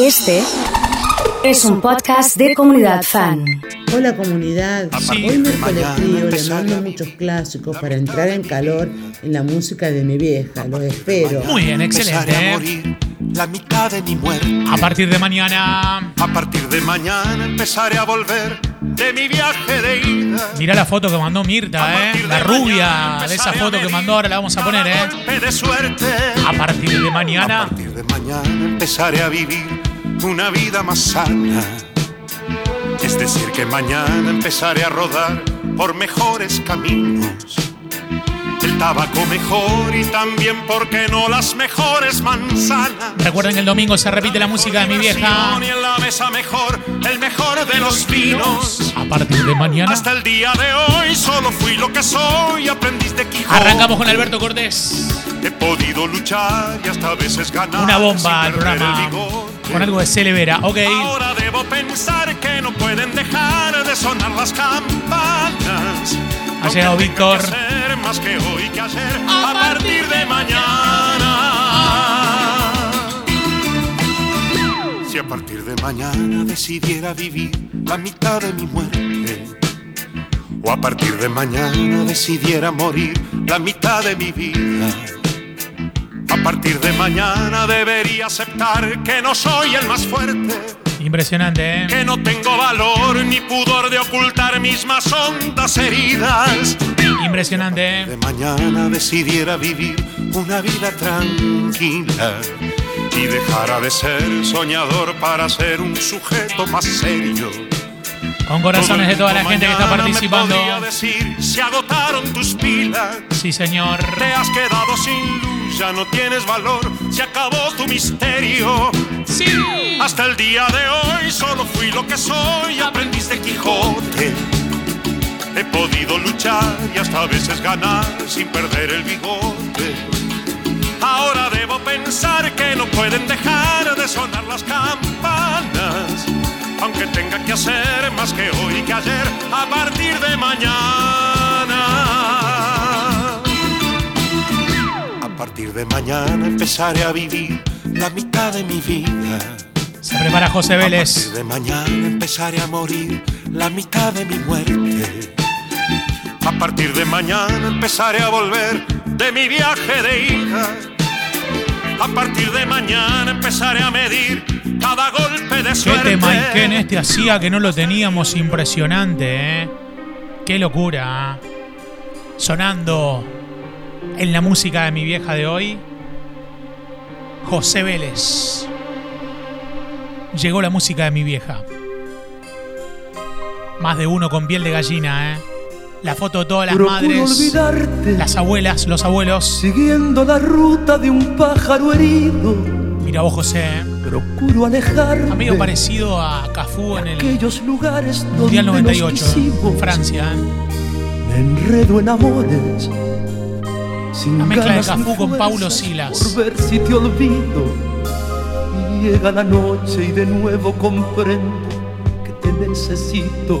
Este es un podcast de comunidad fan. Hola comunidad, Sí. hoy me Mañana colectivo le mando a muchos clásicos para entrar en calor en la música de mi vieja, los espero. Muy bien, excelente. A morir la mitad de mi muerte. A partir de mañana. A partir de mañana empezaré a volver de mi viaje de ida. Mirá la foto que mandó Mirta, ¿eh? La rubia de esa a foto que mandó, ahora la vamos a poner, ¿eh? golpe de suerte. A partir de A mañana. partir de mañana empezaré a vivir una vida más sana. Es decir, que mañana empezaré a rodar por mejores caminos. El tabaco mejor y también, ¿por qué no las mejores manzanas? Recuerden que el domingo se repite la música de mi vieja. Y en la mesa mejor, el mejor de los vinos. A partir de mañana. Hasta el día de hoy solo fui lo que soy, aprendiz de Quijote. Arrancamos con Alberto Cortés. He podido luchar y hasta a veces ganar. Una bomba al programa. el bigote. Con algo de Celevera. Ok. Ahora debo pensar que no pueden dejar de sonar las campanas. Ha llegado Víctor. que más que hoy que ayer. A partir de mañana. Si a partir de mañana decidiera vivir la mitad de mi muerte. O a partir de mañana decidiera morir la mitad de mi vida. A partir de mañana debería aceptar que no soy el más fuerte, Impresionante, ¿eh? que no tengo valor ni pudor de ocultar mis más hondas heridas. Impresionante, De ¿eh? mañana decidiera vivir una vida tranquila y dejara de ser soñador para ser un sujeto más serio. Con corazones de toda la gente que está participando. decir, se agotaron tus pilas. Sí, señor. Te has quedado sin luz, ya no tienes valor, se acabó tu misterio. Sí. Hasta el día de hoy solo fui lo que soy, aprendiz de Quijote. He podido luchar y hasta a veces ganar sin perder el bigote. Ahora debo pensar que no pueden dejar de sonar las campanas. Aunque tenga que hacer más que hoy que ayer, a partir de mañana. A partir de mañana empezaré a vivir la mitad de mi vida. Se prepara José A Vélez. partir de mañana empezaré a morir la mitad de mi muerte. A partir de mañana empezaré a volver de mi viaje de ida. A partir de mañana empezaré a medir cada golpe de ¿Qué suerte. tema Iken este hacía que no lo teníamos impresionante, eh? Qué locura. ¿eh? Sonando en la música de mi vieja de hoy, José Vélez. Llegó la música de mi vieja. Más de uno con piel de gallina, ¿eh? La foto de todas las Procuro madres, olvidarte, las abuelas, los abuelos. siguiendo la ruta de un pájaro herido. Mira vos, José, ¿eh? Procuro alejarme Amigo parecido a Cafú en el aquellos lugares Mundial donde 98, nos quisimos. Francia. ¿eh? Me enredo en amores. Sin La mezcla de Cafú con Paulo Silas. Por ver si te olvido. Llega la noche y de nuevo comprendo que te necesito.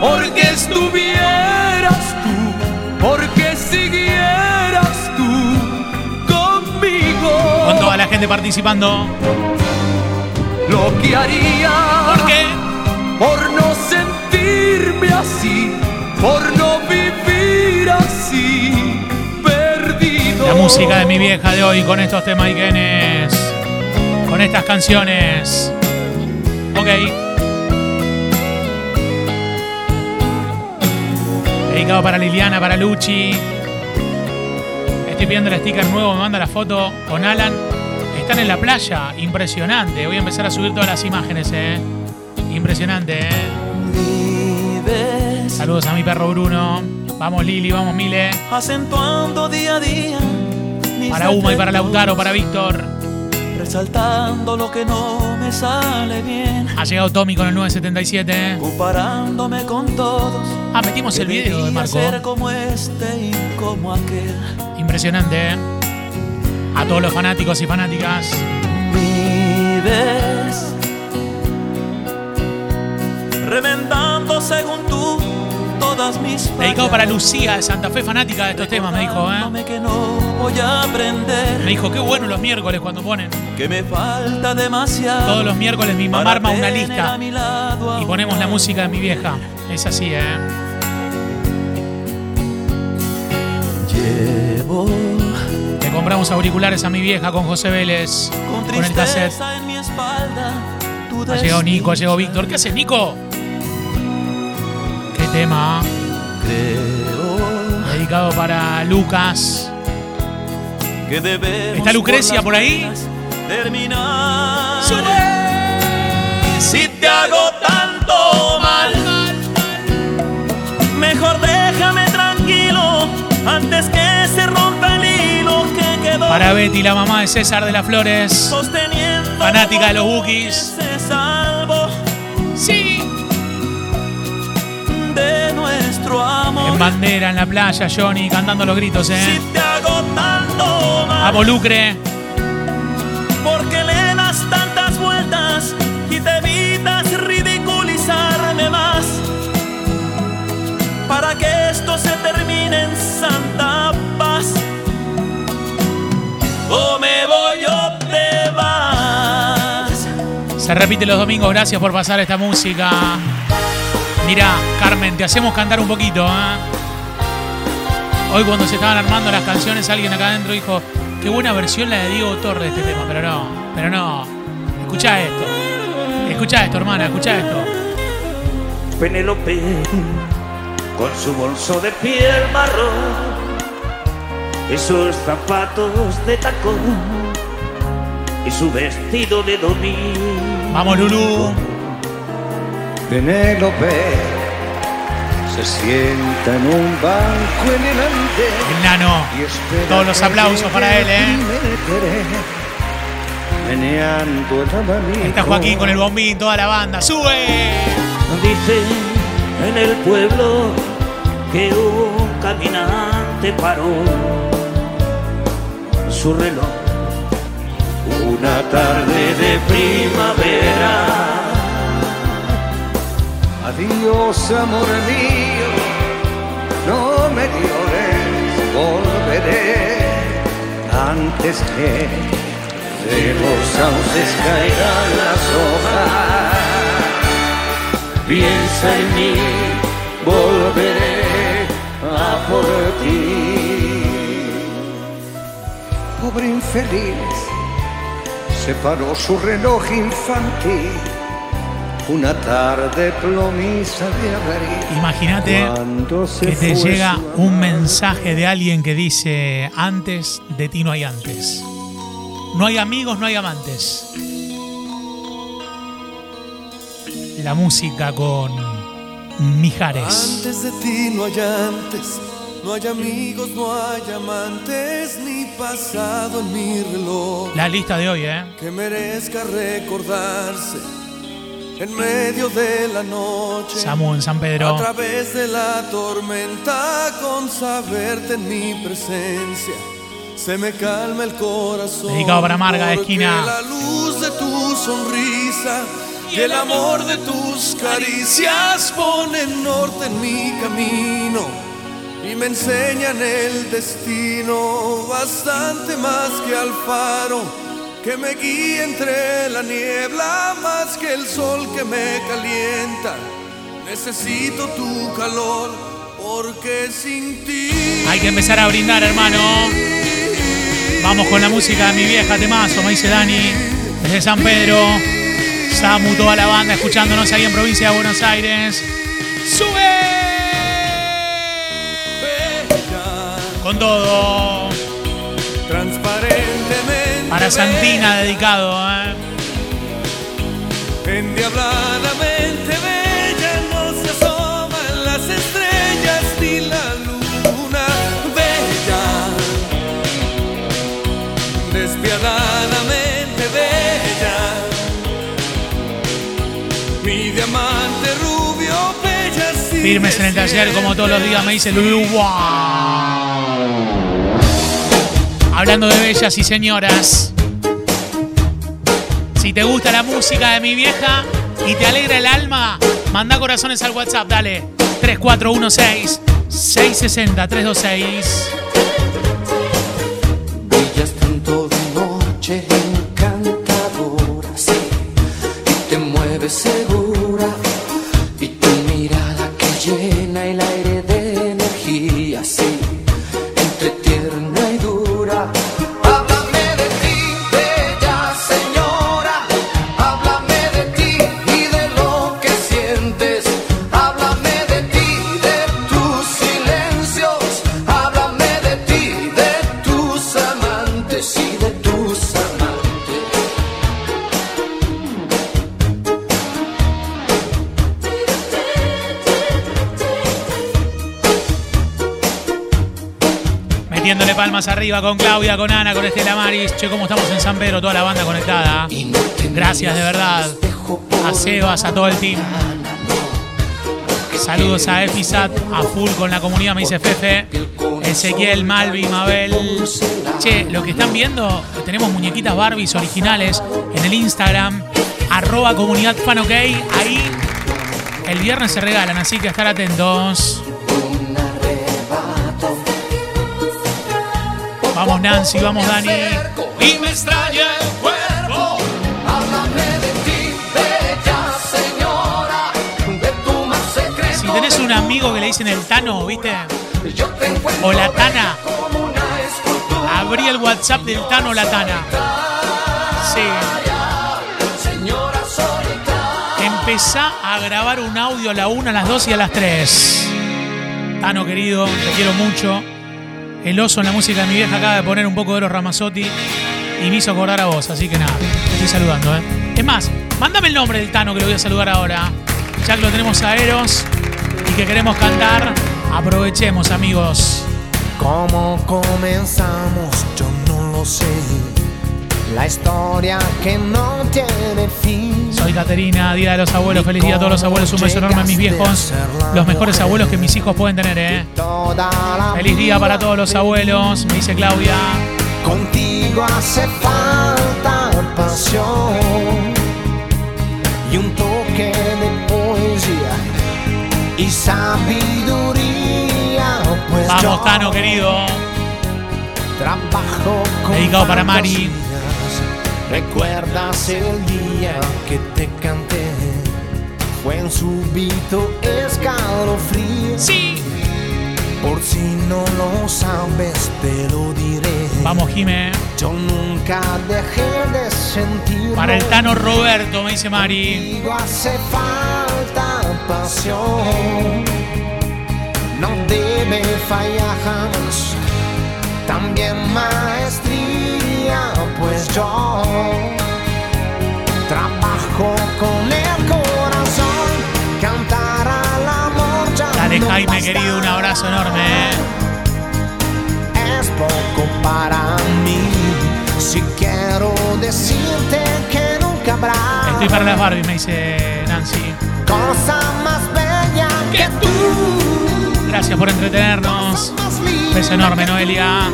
Porque estuvieras tú, porque siguieras tú conmigo. Con toda la gente participando. Lo que haría. ¿Por qué? Por no sentirme así, por no vivir así, perdido. La música de mi vieja de hoy con estos temas Ikenes. Con estas canciones. Ok. Dedicado para Liliana, para Luchi. Estoy pidiendo el sticker nuevo, me manda la foto con Alan. Están en la playa, impresionante. Voy a empezar a subir todas las imágenes, eh. Impresionante, eh. Saludos a mi perro Bruno. Vamos Lili, vamos Mile. acentuando día a día. Para Uma y para Lautaro, para Víctor. resaltando lo que no me sale bien, Ha llegado Tommy con el 977. ¿eh? comparándome con todos. Ah, metimos el video de Marco. ser como este y como aquel. Impresionante, ¿eh? A todos los fanáticos y fanáticas. Vives remendando según tú todas mis Dedicado para Lucía de Santa Fe, fanática de estos temas, me dijo, ¿eh? recordándome que no voy a aprender, Me dijo, qué bueno los miércoles cuando ponen. que me falta demasiado. Todos los miércoles mi mamá arma una lista y ponemos la música de mi vieja. Es así, ¿eh? Llevo Le compramos auriculares a mi vieja con José Vélez. con Con el cassette. en mi espalda. Ha llegado Nico, ha llegado. Víctor. ¿Qué haces, Nico? Tema. Creo Dedicado para Lucas. que debemos ¿Está Lucrecia las por ahí? Terminar. ¡Sube! Si te hago tanto mal, mejor déjame tranquilo antes que se rompa el hilo que quedó Para Betty, la mamá de César de las Flores. Fanática de los Bookies. Bandera, en la playa, Johnny, cantando los gritos, Si ¿eh? te hago tanto mal, Lucre. porque le das tantas vueltas y te evitas ridiculizarme más. Para que esto se termine en santa paz. O me voy o te vas. Se repite los domingos, gracias por pasar esta música. Mira, Carmen, te hacemos cantar un poquito, ¿eh? Hoy cuando se estaban armando las canciones, alguien acá adentro dijo, qué buena versión la de Diego Torres de este tema, pero no, pero no. Escuchá esto. Escuchá esto, hermana, escuchá esto. Penélope con su bolso de piel marrón y sus zapatos de tacón y su vestido de domingo. Vamos, Lulú. Penélope se sienta en un banco en el andén El nano. Todos los aplausos para él, ¿eh? meneando el abanico. Está Joaquín con el bombín, toda la banda. ¡Sube! Dicen en el pueblo que un caminante paró su reloj una tarde de primavera. Adiós, amor mío, no me llores, volveré antes que de los sauces caigan las hojas. Piensa en mí, volveré a por ti. Pobre infeliz, se paró su reloj infantil. Una tarde plomiza de abril. Imagínate que te llega un mensaje de alguien que dice, antes de ti no hay antes. No hay amigos, no hay amantes. La música con Mijares. Antes de ti no hay antes, no hay amigos, no hay amantes, ni pasado en mi reloj La lista de hoy, ¿eh? que merezca recordarse en medio de la noche. Samu en San A Pedro. través de la tormenta, con saberte en mi presencia, se me calma el corazón. Dedicado para Marga esquina. La luz de tu sonrisa y el amor de tus caricias ponen norte en mi camino y me enseñan el destino bastante más que al faro que me guía entre la niebla más que el sol que me calienta. Necesito tu calor porque sin ti Hay que empezar a brindar, hermano. Vamos con la música de mi vieja temazo, me dice Dani. Desde San Pedro. Samu, toda la banda escuchándonos ahí en provincia de Buenos Aires. ¡Sube! Con todo. Para Santina dedicado. ¿eh? Endiabladamente bella, no se asoman las estrellas ni la luna bella. Despiadadamente bella, mi diamante rubio bella. Firmes en el taller como todos los días me dice Lulu. ¡Wow! Hablando de bellas y señoras. Si te gusta la música de mi vieja y te alegra el alma, manda corazones al WhatsApp, dale. 3416 660 326. Brillas tanto de noche encantadora, Arriba con Claudia, con Ana, con Estela Maris. Che, cómo estamos en San Pedro, toda la banda conectada. Gracias de verdad. A Sebas, a todo el team. Saludos a Efisat, a full con la comunidad, me dice Fefe. Ezequiel, Malvi, Mabel. Che, lo que están viendo, tenemos muñequitas Barbies originales en el Instagram, arroba comunidad fan. Ahí el viernes se regalan, así que estar atentos. Vamos Nancy, vamos Dani. Y me extraña el cuerpo. Háblame de ti, bella señora, de tu más secreto. Si tenés un amigo que le dicen el Tano, ¿viste? O la Tana, abrí el WhatsApp del Tano o la Tana. Sí. Empezá a grabar un audio a la 1, a las 2 y a las 3. Tano querido, te quiero mucho. El oso en la música de mi vieja acaba de poner un poco de los Ramazzotti y me hizo acordar a vos, así que nada, te estoy saludando, ¿eh? Es más, mándame el nombre del Tano que lo voy a saludar ahora. Ya que lo tenemos a Eros y que queremos cantar, aprovechemos, amigos. ¿Cómo comenzamos? Yo no lo sé. La historia que no tiene fin. Soy Caterina, Día de los Abuelos. Feliz día a todos los abuelos. Un beso enorme a mis viejos. Los mejores abuelos que mis hijos pueden tener, ¿eh? Feliz día para todos los abuelos, me dice Claudia. Contigo hace falta pasión y un toque de poesía y sabiduría. Pues Vamos, Tano, querido. Trabajo con Dedicado para Mari. ¿Recuerdas el día que te canté? Fue un súbito escalofrío. Sí. Por si no lo sabes, te lo diré. Vamos, Jime. Yo nunca dejé de sentir. Para el Tano Roberto, me dice Mari. Hace falta pasión. No debe fallar jamás. También pues yo trabajo con el corazón. Cantar al amor ya Dale, no Jaime, basta. querido, un abrazo enorme. ¿eh? es poco para mí. Si quiero decirte que nunca habrá Estoy para las Barbie, me dice Nancy. cosa más bella que tú. Gracias por entretenernos. Beso enorme, que Noelia.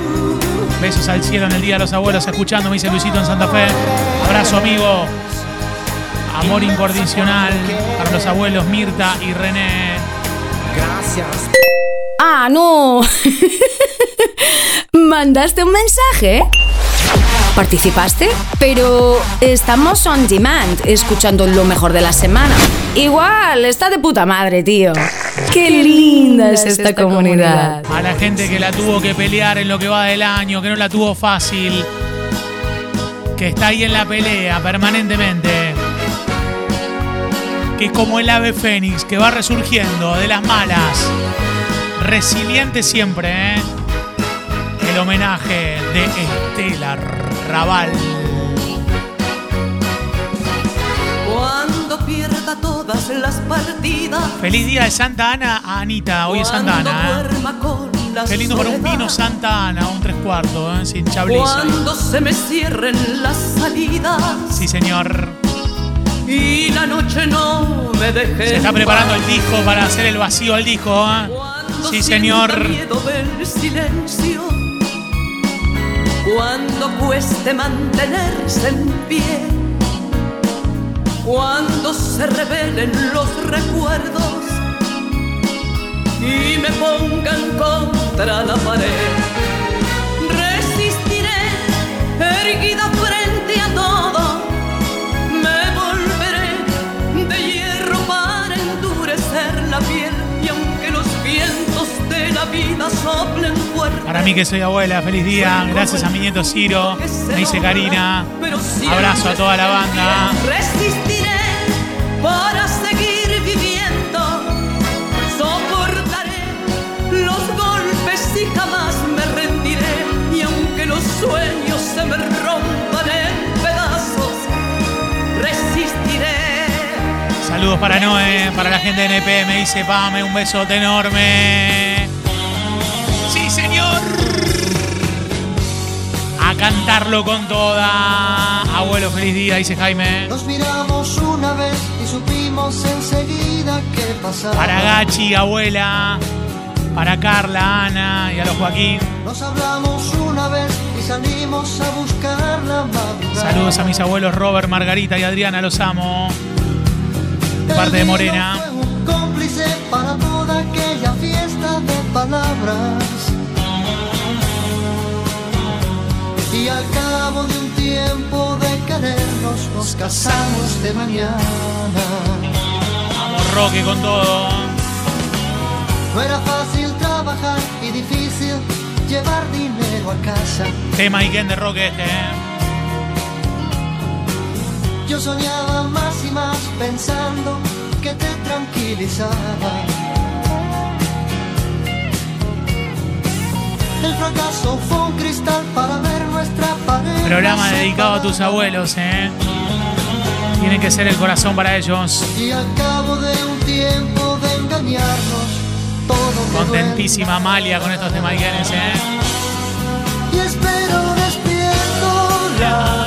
Besos al cielo en el Día de los Abuelos, escuchando, me dice Luisito en Santa Fe. Abrazo, amigo. Amor incondicional para los abuelos Mirta y René. Gracias. Ah, no. ¿Mandaste un mensaje? ¿Participaste? Pero estamos on demand, escuchando lo mejor de la semana. Igual, está de puta madre, tío. Qué linda es esta comunidad. A la gente que la tuvo que pelear en lo que va del año, que no la tuvo fácil, que está ahí en la pelea permanentemente, que es como el ave fénix, que va resurgiendo de las malas, resiliente siempre, ¿eh? El homenaje de Estela Raval. Cuando pierda todas las partidas. Feliz día de Santa Ana a Anita, hoy es Santa Ana. ¿eh? Qué lindo para un vino Santa Ana, un tres cuartos, ¿eh? sin chabliza. Cuando se me cierren las salidas. Sí, señor. y la noche no me deje. Se está preparando el disco para hacer el vacío al disco. ¿eh? Sí, señor. miedo del silencio. Cuando cueste mantenerse en pie. Cuando se revelen los recuerdos y me pongan contra la pared. Resistiré erguida Para mí que soy abuela, feliz día. Gracias a mi nieto Ciro. Me dice Karina. Abrazo a toda la banda. Resistiré para seguir viviendo. Soportaré los golpes y jamás me rendiré. Y aunque los sueños se me rompan en pedazos, resistiré. Saludos para Noé, para la gente de NP. Me dice Pame, un besote enorme. Cantarlo con toda. Abuelo, feliz día, dice Jaime. Nos miramos una vez y supimos enseguida qué pasaba. Para Gachi, abuela. Para Carla, Ana y a los Joaquín. Nos hablamos una vez y salimos a buscar la madrugada. Saludos a mis abuelos Robert, Margarita y Adriana, los amo. De parte de Morena. fue un cómplice para toda aquella fiesta de palabras. Y al cabo de un tiempo de querernos, nos casamos de mañana. Vamos, Roque, con todo. No era fácil trabajar y difícil llevar dinero a casa. Tema Iken de Roque este, ¿eh? Yo soñaba más y más pensando que te tranquilizaba. El fracaso fue un cristal para ver nuestra pared. Programa dedicado a tus abuelos, ¿eh? Tiene que ser el corazón para ellos. Y al cabo de un tiempo de engañarnos, todo Contentísima Amalia con estos temas Ikenes, ¿eh? Y espero despierto la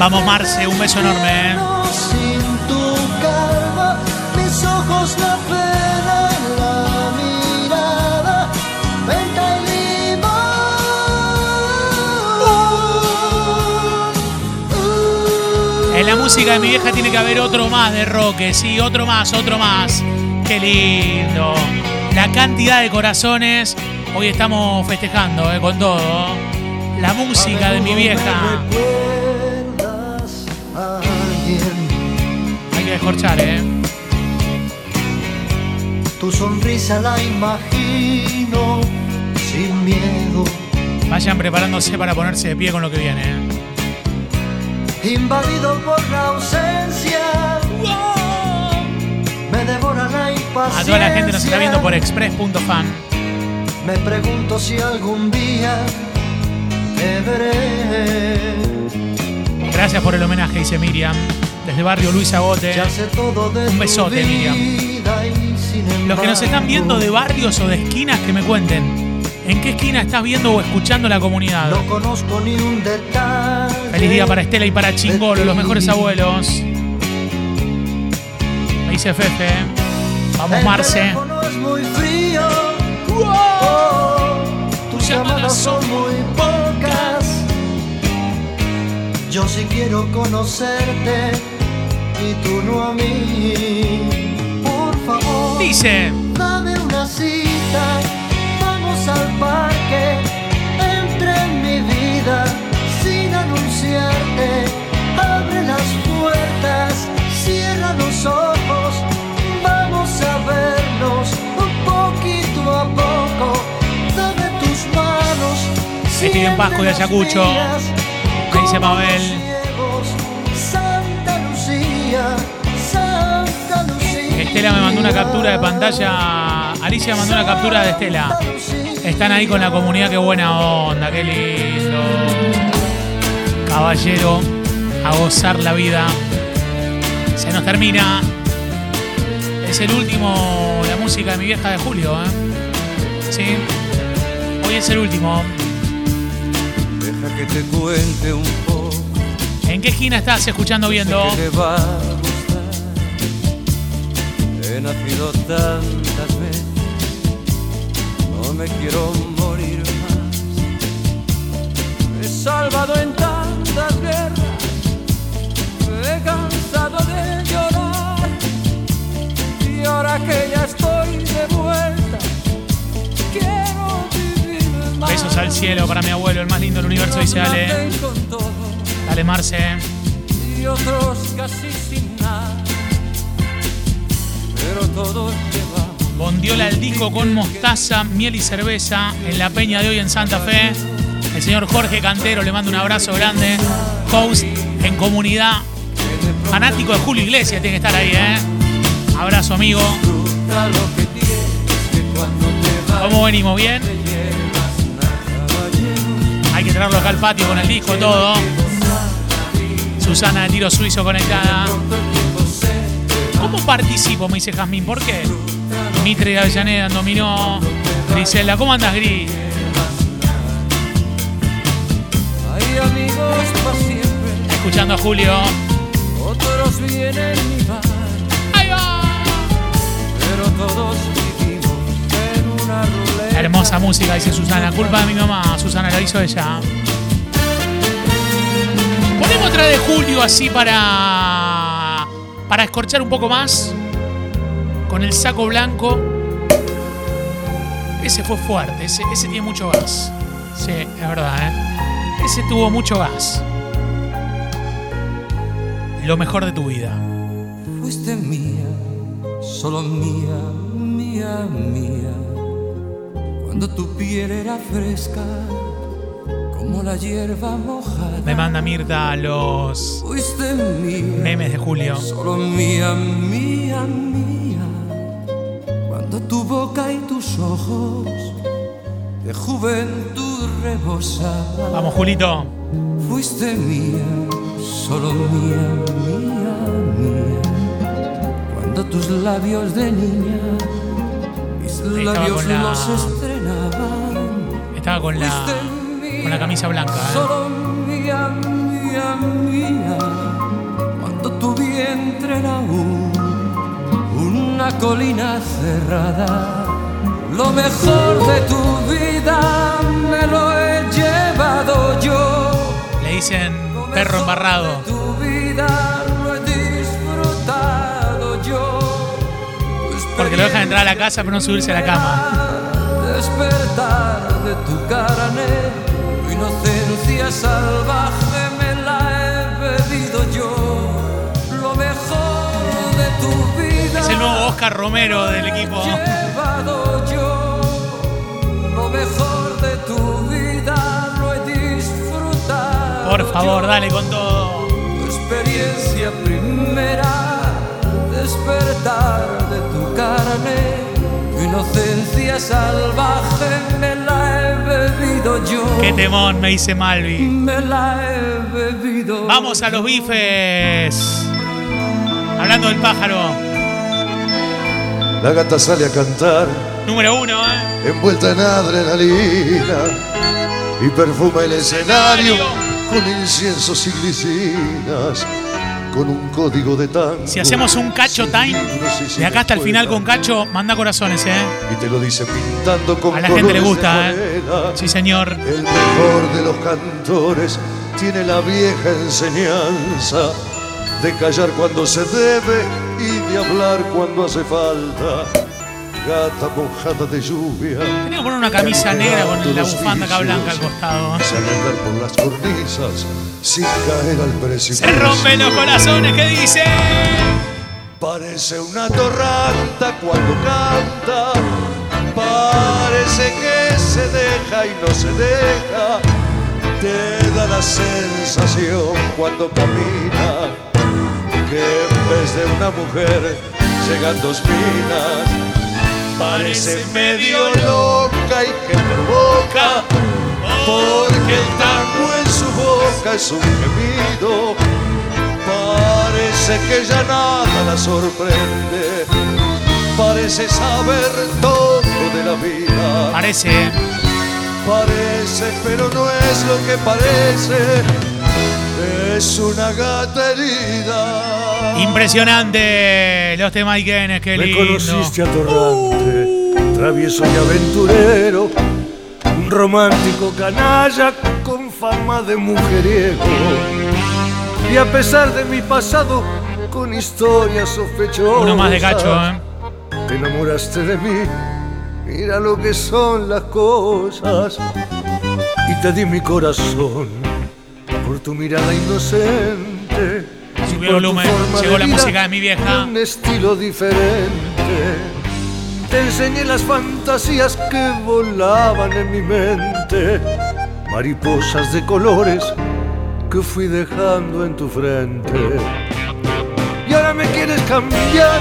Vamos, Marce, un beso enorme, ¿eh? manos Sin tu calma, mis ojos la pena, la mirada, venta y limón. En la música de mi vieja tiene que haber otro más de Roque, sí, otro más, otro más. Qué lindo. La cantidad de corazones. Hoy estamos festejando, ¿eh? Con todo. La música de mi vieja. Hay que descorchar, ¿eh? Tu sonrisa la imagino sin miedo. Vayan preparándose para ponerse de pie con lo que viene. invadido por la ausencia. Me devora la impaciencia. A toda la gente nos está viendo por express.fan. Me pregunto si algún día te veré. Gracias por el homenaje, dice Miriam. Desde barrio Luis Agote. Un besote, Miriam. Los que nos están viendo de barrios o de esquinas, que me cuenten. ¿En qué esquina estás viendo o escuchando la comunidad? No conozco ni un detalle. Feliz día para Estela y para Chingolo, los mejores abuelos. Me dice Fefe. Vamos, Marce. teléfono es muy frío. Oh, tus llamadas son muy. Yo sí quiero conocerte y tú no a mí. Por favor, Dice. dame una cita. Vamos al parque. Entra en mi vida sin anunciarte. Abre las puertas, cierra los ojos. Vamos a vernos un poquito a poco. Dame tus manos. Me piden Pasco y Ayacucho. Me dice Mabel. Santa Lucía, Santa Lucía. Estela me mandó una captura de pantalla. Alicia mandó una captura de Estela. Están ahí con la comunidad, qué buena onda, qué lindo. Caballero, a gozar la vida. Se nos termina. Es el último, la música de mi vieja de Julio, ¿eh? Sí. Hoy es el último. Que te cuente un poco. ¿En qué esquina estás escuchando viendo? que te va a gustar. He nacido tantas veces, no me quiero morir más. Me he salvado en tantas guerras, me he cansado de llorar. Y ahora que ya Besos al cielo para mi abuelo, el más lindo del universo, dice Ale. Dale, Marce. y otros casi sin nada. Pero todos Bondiola el disco con mostaza, miel y cerveza en la peña de hoy en Santa Fe. El señor Jorge Cantero le manda un abrazo grande. Host en comunidad. Fanático de Julio Iglesias tiene que estar ahí, ¿eh? Abrazo, amigo. ¿Cómo venimos? ¿Bien? Que traerlo acá al patio con el disco, todo. Susana de tiro suizo conectada. ¿Cómo participo? Me dice Jazmín. ¿Por qué? Mitre de Avellaneda dominó. Grisela, ¿cómo andas, Gris? Escuchando a Julio. otros vienen y van, ¡Ahí va! pero todos Hermosa música, dice Susana. Culpa de mi mamá. Susana la hizo ella. Ponemos otra de Julio así para. para escorchar un poco más. Con el saco blanco. Ese fue fuerte, ese, ese tiene mucho gas. Sí, es verdad, ¿eh? Ese tuvo mucho gas. Lo mejor de tu vida. Fuiste mía, solo mía, mía, mía. Cuando tu piel era fresca, como la hierba mojada. Me manda Mirta los mía, memes de Julio. solo mía, mía, mía. Cuando tu boca y tus ojos de juventud rebosaban. Vamos, Julito. Fuiste mía, solo mía, mía, mía. Cuando tus labios de niña, mis Ahí labios la- los estrenaban. Estaba con la, con la camisa blanca, ¿eh? Solo mía, mía, mía. Cuando tu vientre era un, una colina cerrada. Lo mejor de tu vida me lo he llevado yo. Le dicen perro embarrado. Tu vida lo he disfrutado yo. Porque lo dejan entrar a la casa pero no subirse a la cama. Despertar de tu carne, tu inocencia salvaje me la he bebido yo. Lo mejor de tu vida Es el nuevo Oscar Romero del equipo. llevado yo. Lo mejor de tu vida lo he disfrutado. Por favor, yo. dale con todo. Tu experiencia primera, despertar de tu carne, tu inocencia salvaje me la he bebido yo. Qué temón, me dice Malvi. Me la he bebido. Vamos a los bifes. Hablando del pájaro. La gata sale a cantar, Número uno, ¿eh? envuelta en adrenalina, y perfuma el escenario con inciensos y glicinas, con un código de tango. Si hacemos un cacho time, de acá hasta el final con cacho, manda corazones, ¿eh? Y te lo dice pintando con A la gente le gusta, ¿eh? Sí, señor. El mejor de los cantores tiene la vieja enseñanza de callar cuando se debe y de hablar cuando hace falta. Gata mojada de lluvia. Tenía que poner una camisa negra con la bufanda acá blanca al costado. Andar por las cornisas sin caer al precipicio. Se rompen los corazones, ¿qué dice? Parece una torranta cuando canta. Parece que se deja y no se deja. Te da la sensación cuando camina que en vez de una mujer llegan dos minas. Parece medio loca y que provoca porque el tango en su boca es un gemido. Parece que ya nada la sorprende. Parece saber todo de la vida. Parece. Parece, pero no es lo que parece. Es una gata herida. Impresionante los temas Ikenes, qué Me lindo. conociste atorrante, travieso y aventurero, un romántico canalla con fama de mujeriego. Y a pesar de mi pasado, con historias sospechosas. Uno más de cacho, ¿eh? Te enamoraste de mí, mira lo que son las cosas. Y te di mi corazón por tu mirada inocente. Subió el volumen, llegó la música de mi vieja. un estilo diferente. Te enseñé las fantasías que volaban en mi mente, mariposas de colores que fui dejando en tu frente. Y ahora me quieres cambiar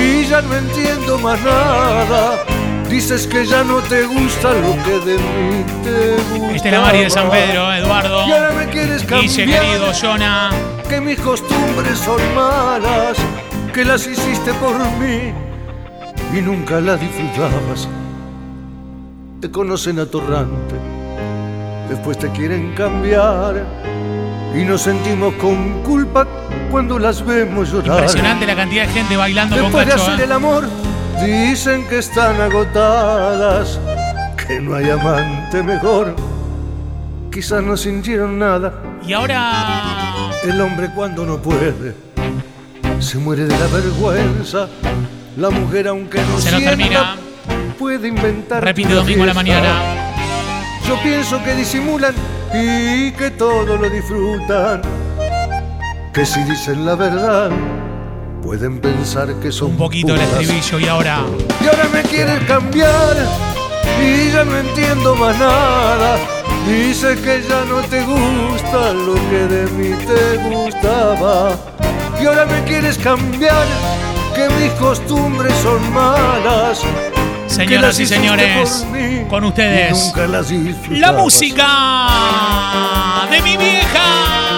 y ya no entiendo más nada. Dices que ya no te gusta lo que de mí te gusta. Esta es la Mari de San Pedro, Eduardo. Y ahora me quieres cambiar Guille, querido, Jonah. que mis costumbres son malas, que las hiciste por mí y nunca las disfrutabas. Te conocen atorrante, después te quieren cambiar y nos sentimos con culpa cuando las vemos llorar. Impresionante la cantidad de gente bailando con Después de hacer ¿eh? el amor, dicen que están agotadas, que no hay amante mejor. Quizás no sintieron nada. Y ahora. El hombre cuando no puede, se muere de la vergüenza. La mujer, aunque no Se sienta, termina. puede inventar. Repite domingo a la mañana. Yo pienso que disimulan y que todo lo disfrutan. Que si dicen la verdad, pueden pensar que son Un poquito el estribillo y ahora. Y ahora me quieres cambiar y ya no entiendo más nada. Dice que ya no te gusta lo que de mí te gustaba. Y ahora me quieres cambiar, que mis costumbres son malas. Señoras y señores, con y ustedes. nunca las La música de mi vieja.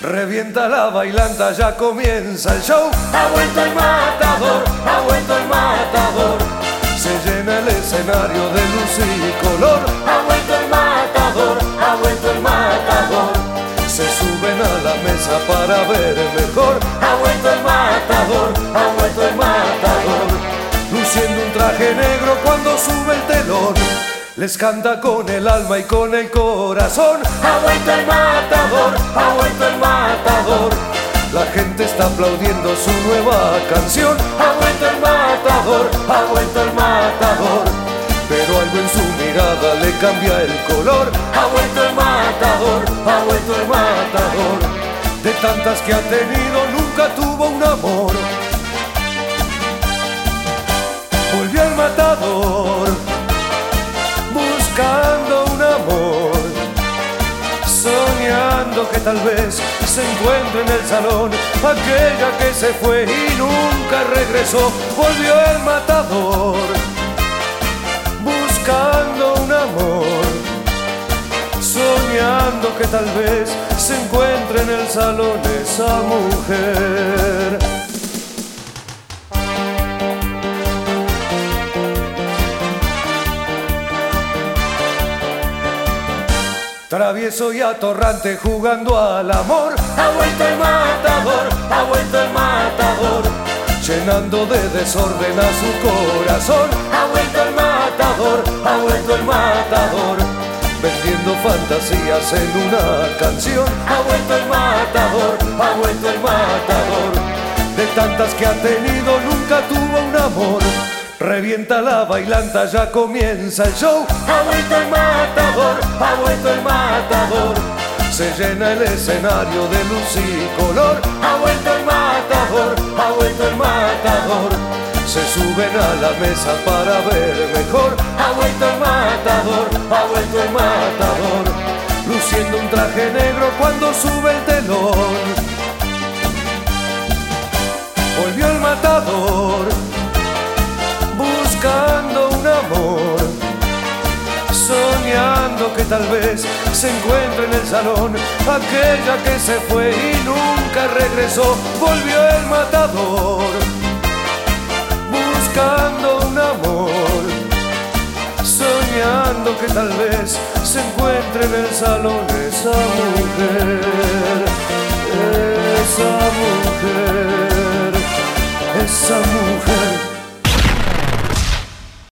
Revienta la bailanta, ya comienza el show. Ha vuelto el matador, ha vuelto el matador. Se llena el escenario de luz y color. Ha vuelto el matador, para ver mejor. Ha vuelto el matador, ha vuelto el matador. Luciendo un traje negro cuando sube el telón. Les canta con el alma y con el corazón. Ha vuelto el matador, ha vuelto el matador. La gente está aplaudiendo su nueva canción. Ha vuelto el matador, ha vuelto el matador. Pero algo en su mirada le cambia el color. Ha vuelto el matador, ha vuelto el matador. De tantas que ha tenido, nunca tuvo un amor. Volvió el matador buscando un amor, soñando que tal vez se encuentre en el salón aquella que se fue y nunca regresó. Volvió el matador, buscando un amor, que tal vez se encuentre en el salón esa mujer. Travieso y atorrante jugando al amor. Ha vuelto el matador, ha vuelto el matador. Llenando de desorden a su corazón. Ha vuelto el matador, ha vuelto el matador. Fantasías en una canción. Ha vuelto el matador, ha vuelto el matador. De tantas que ha tenido, nunca tuvo un amor. Revienta la bailanta, ya comienza el show. Ha vuelto el matador, ha vuelto el matador. Se llena el escenario de luz y color. Ha vuelto el matador, vuelto el matador. Se suben a la mesa para ver mejor. Ha vuelto el matador, ha vuelto el matador. Luciendo un traje negro cuando sube el telón. Volvió el matador buscando un amor, soñando que tal vez se encuentre en el salón aquella que se fue y nunca regresó, volvió el matador buscando un amor, soñando que tal vez se encuentre en el salón esa mujer, esa mujer, esa mujer.